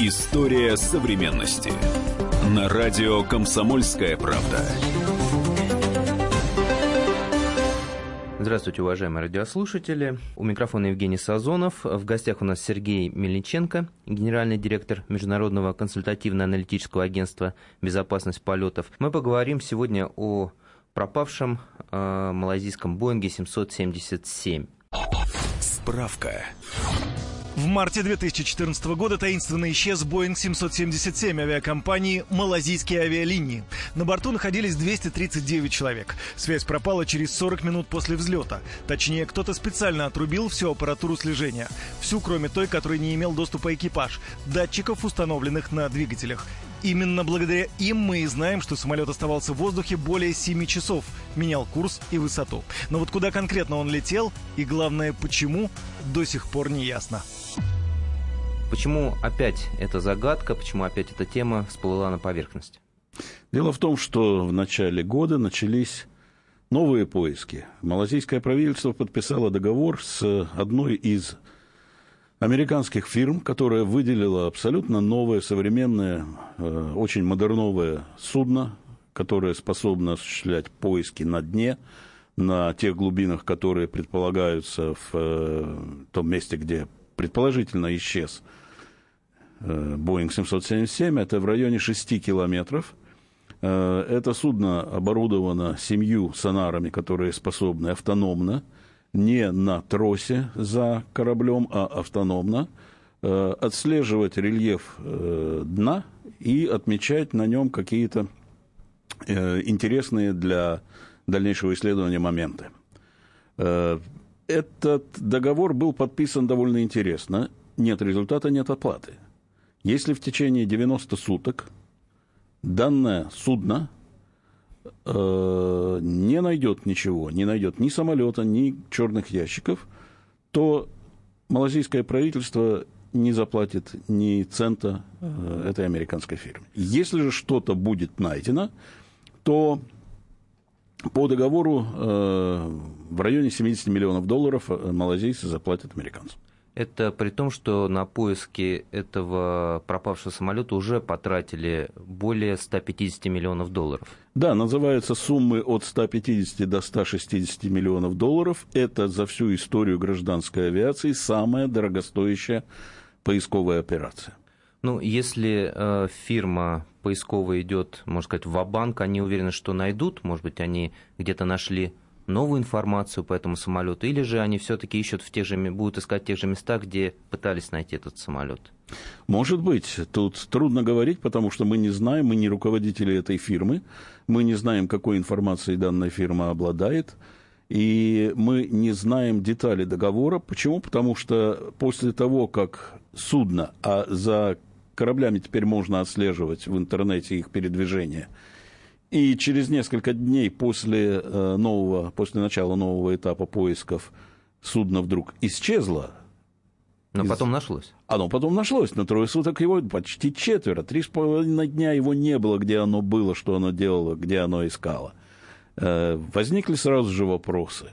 История современности. На радио «Комсомольская правда». Здравствуйте, уважаемые радиослушатели. У микрофона Евгений Сазонов. В гостях у нас Сергей Мельниченко, генеральный директор Международного консультативно-аналитического агентства «Безопасность полетов». Мы поговорим сегодня о пропавшем э, малайзийском Боинге 777. Справка. В марте 2014 года таинственно исчез Boeing 777 авиакомпании «Малазийские авиалинии». На борту находились 239 человек. Связь пропала через 40 минут после взлета. Точнее, кто-то специально отрубил всю аппаратуру слежения. Всю, кроме той, которой не имел доступа экипаж. Датчиков, установленных на двигателях. Именно благодаря им мы и знаем, что самолет оставался в воздухе более 7 часов, менял курс и высоту. Но вот куда конкретно он летел и, главное, почему, до сих пор не ясно. Почему опять эта загадка, почему опять эта тема всплыла на поверхность? Дело в том, что в начале года начались новые поиски. Малазийское правительство подписало договор с одной из американских фирм, которая выделила абсолютно новое, современное, э, очень модерновое судно, которое способно осуществлять поиски на дне, на тех глубинах, которые предполагаются в э, том месте, где предположительно исчез э, Боинг 777, это в районе 6 километров. Это судно оборудовано семью сонарами, которые способны автономно не на тросе за кораблем, а автономно, э, отслеживать рельеф э, дна и отмечать на нем какие-то э, интересные для дальнейшего исследования моменты. Этот договор был подписан довольно интересно. Нет результата, нет оплаты. Если в течение 90 суток данное судно э, не найдет ничего, не найдет ни самолета, ни черных ящиков, то малазийское правительство не заплатит ни цента э, этой американской фирме. Если же что-то будет найдено, то по договору э, в районе 70 миллионов долларов э, малазийцы заплатят американцам. Это при том, что на поиски этого пропавшего самолета уже потратили более 150 миллионов долларов. Да, называются суммы от 150 до 160 миллионов долларов. Это за всю историю гражданской авиации самая дорогостоящая поисковая операция. Ну, если э, фирма поисковая идет, можно сказать, в банк они уверены, что найдут, может быть, они где-то нашли новую информацию по этому самолету, или же они все-таки ищут в тех же, будут искать в тех же местах, где пытались найти этот самолет? Может быть. Тут трудно говорить, потому что мы не знаем, мы не руководители этой фирмы, мы не знаем, какой информацией данная фирма обладает, и мы не знаем детали договора. Почему? Потому что после того, как судно, а за кораблями теперь можно отслеживать в интернете их передвижение – и через несколько дней после, э, нового, после начала нового этапа поисков судно вдруг исчезло. Но из... потом нашлось. Оно потом нашлось. На трое суток его почти четверо. Три с половиной дня его не было, где оно было, что оно делало, где оно искало. Э, возникли сразу же вопросы.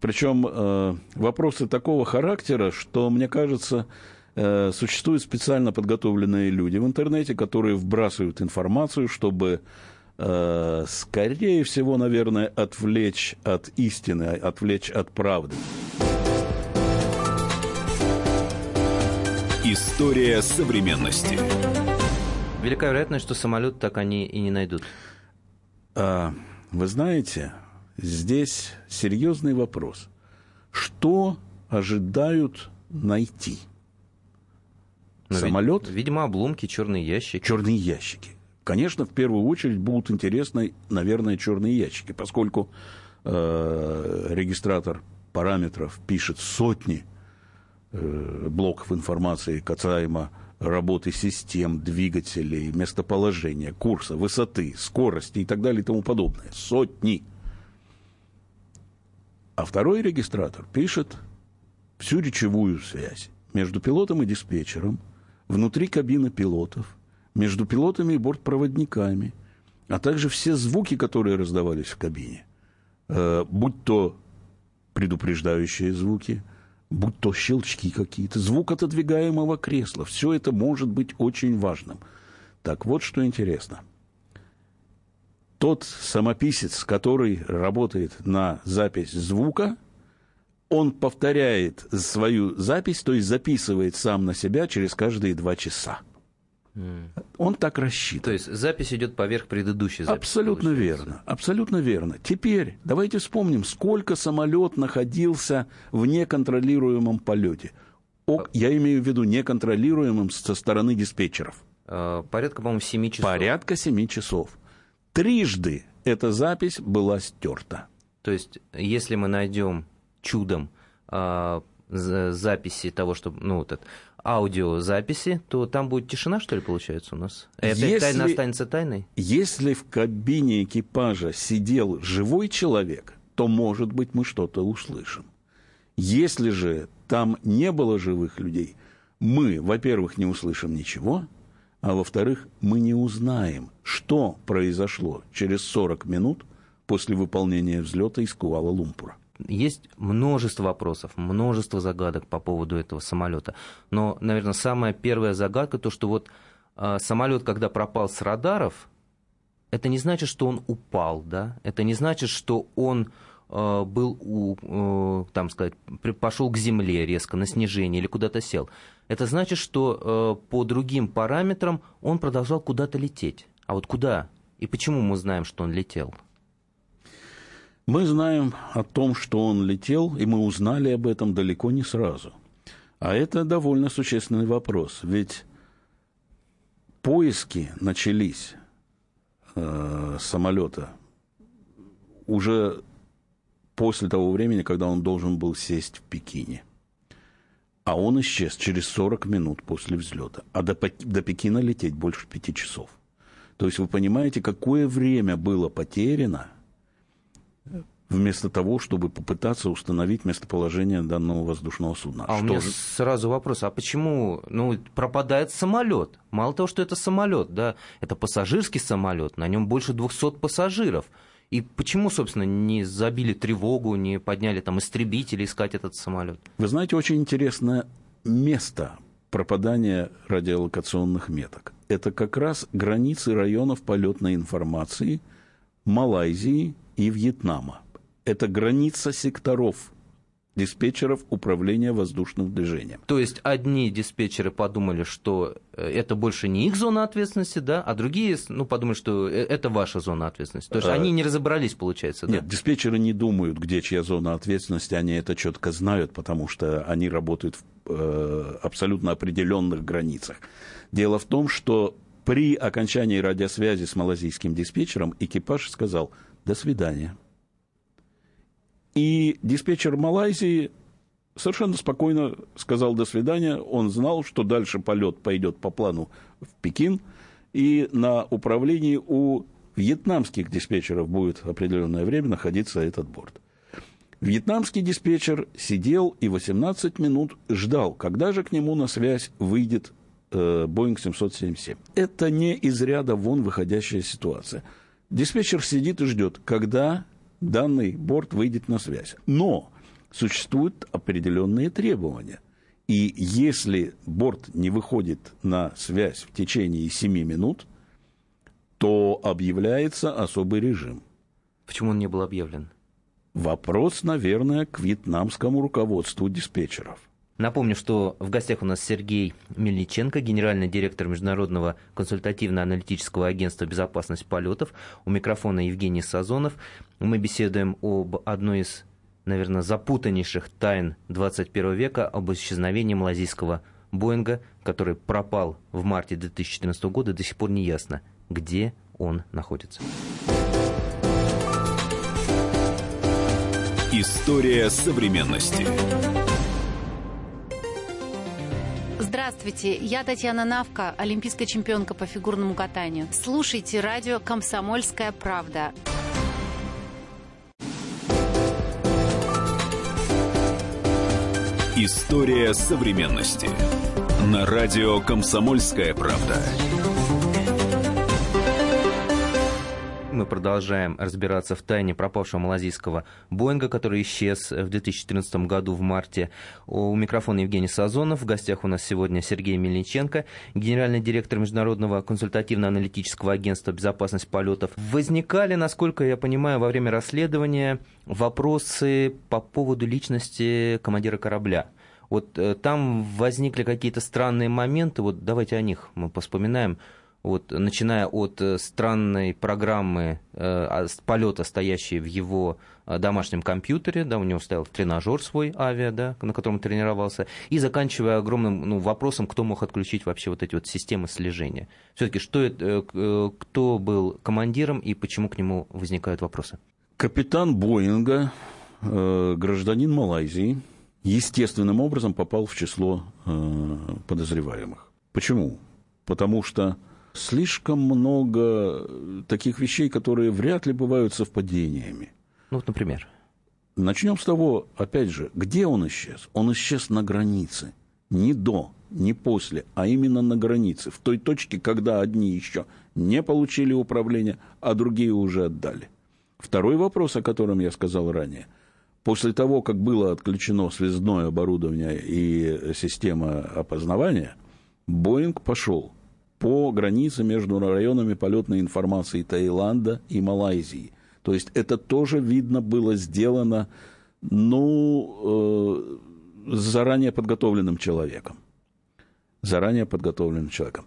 Причем э, вопросы такого характера, что, мне кажется, существуют специально подготовленные люди в интернете, которые вбрасывают информацию, чтобы Э, скорее всего, наверное, отвлечь от истины, отвлечь от правды. История современности. Велика вероятность, что самолет так они и не найдут. А, вы знаете, здесь серьезный вопрос. Что ожидают найти? Но Самолет? Вид- видимо, обломки, черные ящики. Черные ящики. Конечно, в первую очередь будут интересны, наверное, черные ящики, поскольку э, регистратор параметров пишет сотни э, блоков информации касаемо работы систем, двигателей, местоположения, курса, высоты, скорости и так далее и тому подобное. Сотни. А второй регистратор пишет всю речевую связь между пилотом и диспетчером, внутри кабины пилотов, между пилотами и бортпроводниками, а также все звуки, которые раздавались в кабине, э, будь то предупреждающие звуки, будь то щелчки какие-то, звук отодвигаемого кресла. Все это может быть очень важным. Так вот, что интересно. Тот самописец, который работает на запись звука, он повторяет свою запись, то есть записывает сам на себя через каждые два часа. Он так рассчитан. То есть запись идет поверх предыдущей записи. Абсолютно получается. верно. Абсолютно верно. Теперь давайте вспомним, сколько самолет находился в неконтролируемом полете. О, я имею в виду неконтролируемым со стороны диспетчеров. А, порядка, по-моему, 7 часов. Порядка 7 часов. Трижды эта запись была стерта. То есть, если мы найдем чудом а, записи того, что, ну, вот это, аудиозаписи, то там будет тишина, что ли, получается у нас? Это если, тайна останется тайной? Если в кабине экипажа сидел живой человек, то, может быть, мы что-то услышим. Если же там не было живых людей, мы, во-первых, не услышим ничего, а во-вторых, мы не узнаем, что произошло через 40 минут после выполнения взлета из Куала-Лумпура. Есть множество вопросов, множество загадок по поводу этого самолета. Но, наверное, самая первая загадка то, что вот э, самолет, когда пропал с радаров, это не значит, что он упал, да? Это не значит, что он э, был, у, э, там сказать, пошел к земле резко на снижение или куда-то сел. Это значит, что по другим параметрам он продолжал куда-то лететь. А вот куда и почему мы знаем, что он летел? Мы знаем о том, что он летел, и мы узнали об этом далеко не сразу. А это довольно существенный вопрос, ведь поиски начались э, самолета уже после того времени, когда он должен был сесть в Пекине. А он исчез через 40 минут после взлета. А до, до Пекина лететь больше пяти часов. То есть вы понимаете, какое время было потеряно – вместо того, чтобы попытаться установить местоположение данного воздушного судна. А что у меня же... сразу вопрос, а почему ну, пропадает самолет? Мало того, что это самолет, да, это пассажирский самолет, на нем больше 200 пассажиров. И почему, собственно, не забили тревогу, не подняли там истребители искать этот самолет? Вы знаете, очень интересное место пропадания радиолокационных меток. Это как раз границы районов полетной информации Малайзии и Вьетнама это граница секторов диспетчеров управления воздушным движением. То есть одни диспетчеры подумали, что э, это больше не их зона ответственности, да, а другие ну, подумали, что э, это ваша зона ответственности. То есть а... они не разобрались, получается, да? Нет, диспетчеры не думают, где чья зона ответственности, они это четко знают, потому что они работают в э, абсолютно определенных границах. Дело в том, что при окончании радиосвязи с малазийским диспетчером экипаж сказал «до свидания». И диспетчер Малайзии совершенно спокойно сказал «до свидания». Он знал, что дальше полет пойдет по плану в Пекин, и на управлении у вьетнамских диспетчеров будет определенное время находиться этот борт. Вьетнамский диспетчер сидел и 18 минут ждал, когда же к нему на связь выйдет э, Boeing 777. Это не из ряда вон выходящая ситуация. Диспетчер сидит и ждет, когда данный борт выйдет на связь. Но существуют определенные требования. И если борт не выходит на связь в течение 7 минут, то объявляется особый режим. Почему он не был объявлен? Вопрос, наверное, к вьетнамскому руководству диспетчеров. Напомню, что в гостях у нас Сергей Мельниченко, генеральный директор Международного консультативно-аналитического агентства «Безопасность полетов». У микрофона Евгений Сазонов. Мы беседуем об одной из, наверное, запутаннейших тайн 21 века, об исчезновении малазийского Боинга, который пропал в марте 2014 года. До сих пор не ясно, где он находится. История современности. Здравствуйте, я Татьяна Навка, олимпийская чемпионка по фигурному катанию. Слушайте радио «Комсомольская правда». История современности. На радио «Комсомольская правда». Продолжаем разбираться в тайне пропавшего малазийского Боинга, который исчез в 2014 году в марте. У микрофона Евгений Сазонов. В гостях у нас сегодня Сергей Мельниченко, генеральный директор Международного консультативно-аналитического агентства безопасности полетов. Возникали, насколько я понимаю, во время расследования вопросы по поводу личности командира корабля. Вот э, там возникли какие-то странные моменты, вот давайте о них мы поспоминаем вот, начиная от э, странной программы э, полета, стоящей в его э, домашнем компьютере, да, у него стоял тренажер свой авиа, да, на котором он тренировался, и заканчивая огромным ну, вопросом, кто мог отключить вообще вот эти вот системы слежения. Все-таки что это, э, э, кто был командиром и почему к нему возникают вопросы? Капитан Боинга, э, гражданин Малайзии, естественным образом попал в число подозреваемых. Почему? Потому что слишком много таких вещей, которые вряд ли бывают совпадениями. Ну, вот, например. Начнем с того, опять же, где он исчез? Он исчез на границе. Не до, не после, а именно на границе. В той точке, когда одни еще не получили управление, а другие уже отдали. Второй вопрос, о котором я сказал ранее. После того, как было отключено связное оборудование и система опознавания, Боинг пошел по границе между районами полетной информации Таиланда и Малайзии. То есть это тоже, видно, было сделано, ну, э, заранее подготовленным человеком. Заранее подготовленным человеком.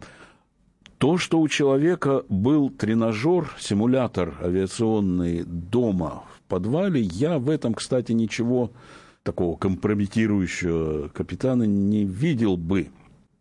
То, что у человека был тренажер, симулятор авиационный дома в подвале, я в этом, кстати, ничего такого компрометирующего капитана не видел бы.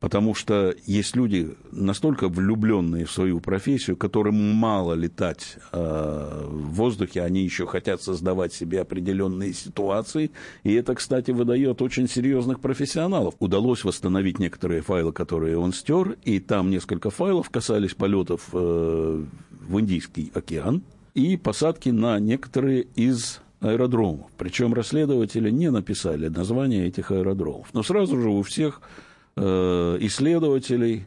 Потому что есть люди настолько влюбленные в свою профессию, которым мало летать э, в воздухе, они еще хотят создавать себе определенные ситуации. И это, кстати, выдает очень серьезных профессионалов. Удалось восстановить некоторые файлы, которые он стер, и там несколько файлов касались полетов э, в Индийский океан и посадки на некоторые из аэродромов. Причем расследователи не написали название этих аэродромов. Но сразу же у всех исследователей,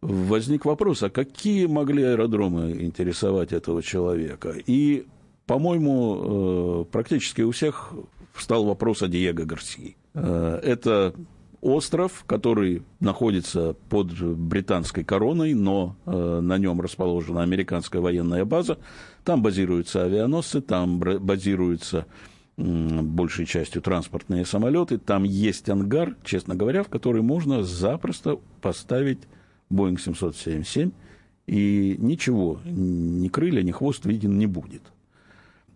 возник вопрос, а какие могли аэродромы интересовать этого человека? И, по-моему, э, практически у всех встал вопрос о Диего Гарсии. Э, это остров, который находится под британской короной, но на нем расположена американская военная база. Там базируются авианосцы, там базируются большей частью транспортные самолеты. Там есть ангар, честно говоря, в который можно запросто поставить Boeing 777, и ничего, ни крылья, ни хвост виден не будет.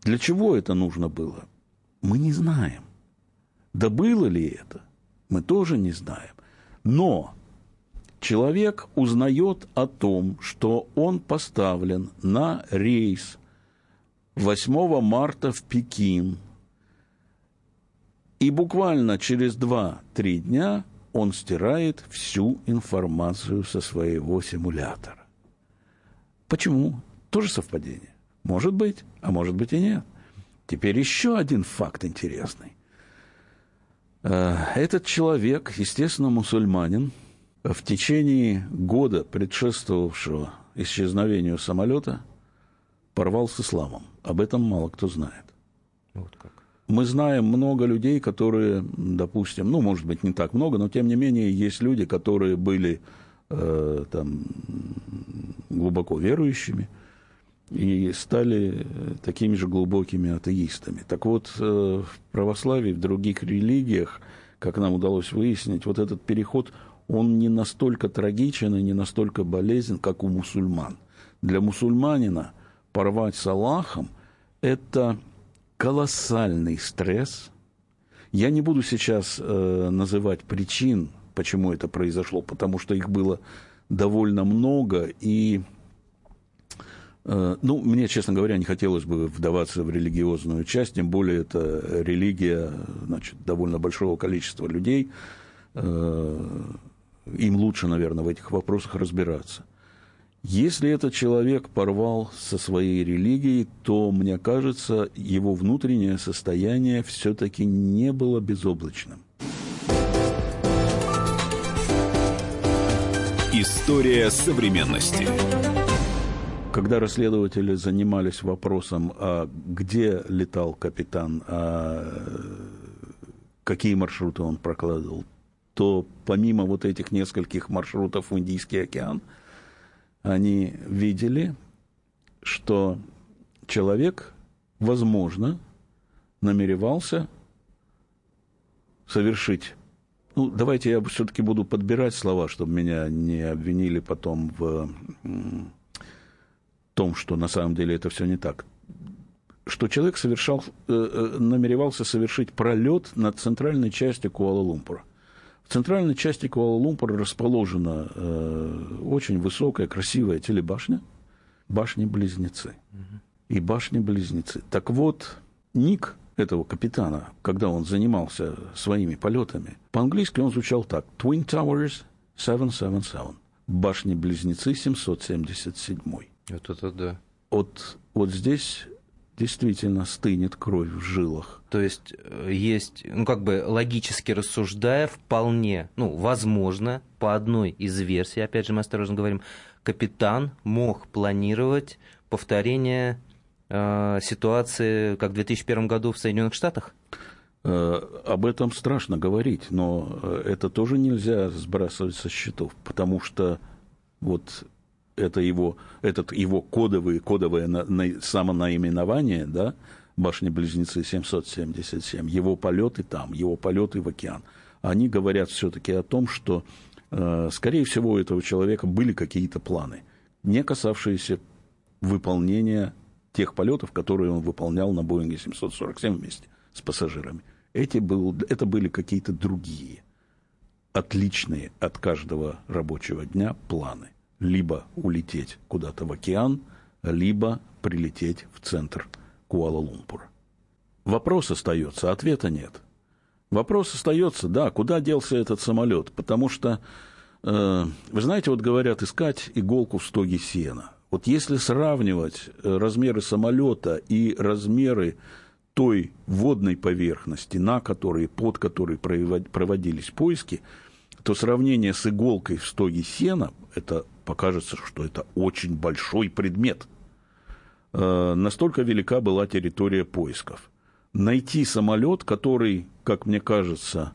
Для чего это нужно было? Мы не знаем. Да было ли это? Мы тоже не знаем. Но человек узнает о том, что он поставлен на рейс 8 марта в Пекин – и буквально через 2-3 дня он стирает всю информацию со своего симулятора. Почему? Тоже совпадение. Может быть, а может быть и нет. Теперь еще один факт интересный. Э, этот человек, естественно, мусульманин, в течение года, предшествовавшего исчезновению самолета, порвал с исламом. Об этом мало кто знает. Вот как мы знаем много людей, которые, допустим, ну, может быть, не так много, но тем не менее есть люди, которые были э, там глубоко верующими и стали такими же глубокими атеистами. Так вот, э, в православии, в других религиях, как нам удалось выяснить, вот этот переход, он не настолько трагичен и не настолько болезнен, как у мусульман. Для мусульманина порвать с Аллахом – это колоссальный стресс. Я не буду сейчас э, называть причин, почему это произошло, потому что их было довольно много, и э, ну, мне, честно говоря, не хотелось бы вдаваться в религиозную часть, тем более это религия значит, довольно большого количества людей. Э, им лучше, наверное, в этих вопросах разбираться. Если этот человек порвал со своей религией, то, мне кажется, его внутреннее состояние все-таки не было безоблачным. История современности. когда расследователи занимались вопросом, а где летал капитан, а какие маршруты он прокладывал, то помимо вот этих нескольких маршрутов в Индийский океан, они видели, что человек, возможно, намеревался совершить ну, давайте я все-таки буду подбирать слова, чтобы меня не обвинили потом в том, что на самом деле это все не так. Что человек совершал, э, э, намеревался совершить пролет над центральной частью Куала-Лумпура. В центральной части Куала-Лумпура расположена э, очень высокая, красивая телебашня, башни-близнецы. И башни-близнецы. Так вот, ник этого капитана, когда он занимался своими полетами, по-английски он звучал так. Twin Towers 777. Башни-близнецы 777. Вот это да. Вот, вот здесь действительно стынет кровь в жилах. То есть э, есть, ну как бы логически рассуждая, вполне, ну, возможно, по одной из версий, опять же мы осторожно говорим, капитан мог планировать повторение э, ситуации, как в 2001 году в Соединенных Штатах? Э, об этом страшно говорить, но э, это тоже нельзя сбрасывать со счетов, потому что вот это его, этот его кодовый, кодовое на, на, самонаименование, да, башни-близнецы 777, его полеты там, его полеты в океан, они говорят все-таки о том, что, э, скорее всего, у этого человека были какие-то планы, не касавшиеся выполнения тех полетов, которые он выполнял на Боинге 747 вместе с пассажирами. Эти был, это были какие-то другие, отличные от каждого рабочего дня планы – либо улететь куда-то в океан, либо прилететь в центр Куала-Лумпура. Вопрос остается, ответа нет. Вопрос остается, да, куда делся этот самолет, потому что, э, вы знаете, вот говорят, искать иголку в стоге сена. Вот если сравнивать э, размеры самолета и размеры той водной поверхности, на которой, под которой проводились поиски, то сравнение с иголкой в стоге сена, это покажется, что это очень большой предмет. Э, настолько велика была территория поисков. Найти самолет, который, как мне кажется,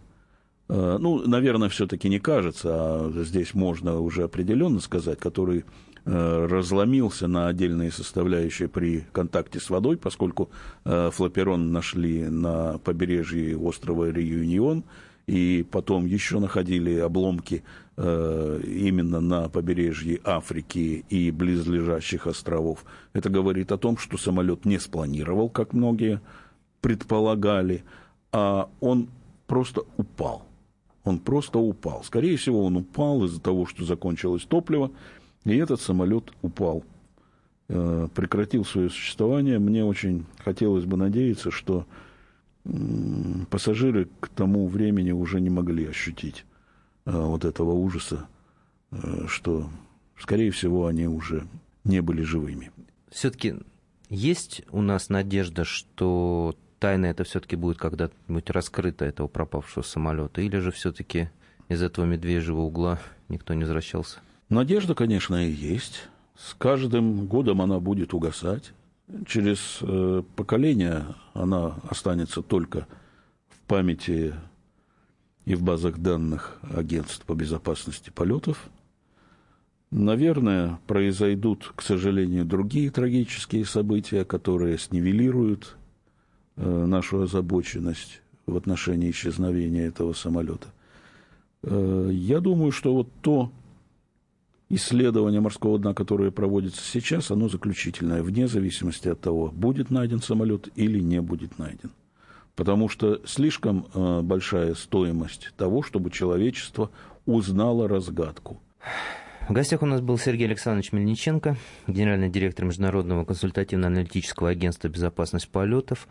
э, ну, наверное, все-таки не кажется, а здесь можно уже определенно сказать, который э, разломился на отдельные составляющие при контакте с водой, поскольку флоперон нашли на побережье острова Реюнион, и потом еще находили обломки э, именно на побережье Африки и близлежащих островов. Это говорит о том, что самолет не спланировал, как многие предполагали, а он просто упал. Он просто упал. Скорее всего, он упал из-за того, что закончилось топливо, и этот самолет упал, э, прекратил свое существование. Мне очень хотелось бы надеяться, что пассажиры к тому времени уже не могли ощутить э, вот этого ужаса, э, что, скорее всего, они уже не были живыми. Все-таки есть у нас надежда, что тайна это все-таки будет когда-нибудь раскрыта этого пропавшего самолета, или же все-таки из этого медвежьего угла никто не возвращался? Надежда, конечно, и есть. С каждым годом она будет угасать через э, поколение она останется только в памяти и в базах данных агентств по безопасности полетов. Наверное, произойдут, к сожалению, другие трагические события, которые снивелируют э, нашу озабоченность в отношении исчезновения этого самолета. Э, я думаю, что вот то, исследование морского дна, которое проводится сейчас, оно заключительное, вне зависимости от того, будет найден самолет или не будет найден. Потому что слишком э, большая стоимость того, чтобы человечество узнало разгадку. В гостях у нас был Сергей Александрович Мельниченко, генеральный директор Международного консультативно-аналитического агентства безопасности полетов.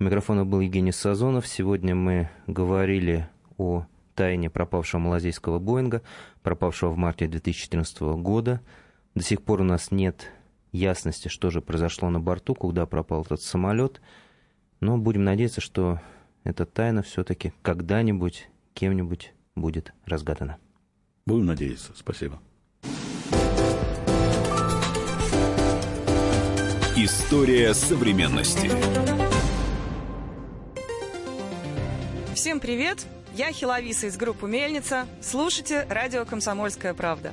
У микрофона был Евгений Сазонов. Сегодня мы говорили о тайне пропавшего малазийского Боинга, пропавшего в марте 2014 года. До сих пор у нас нет ясности, что же произошло на борту, куда пропал этот самолет. Но будем надеяться, что эта тайна все-таки когда-нибудь кем-нибудь будет разгадана. Будем надеяться. Спасибо. История современности. Всем привет! Я Хиловиса из группы «Мельница». Слушайте радио «Комсомольская правда».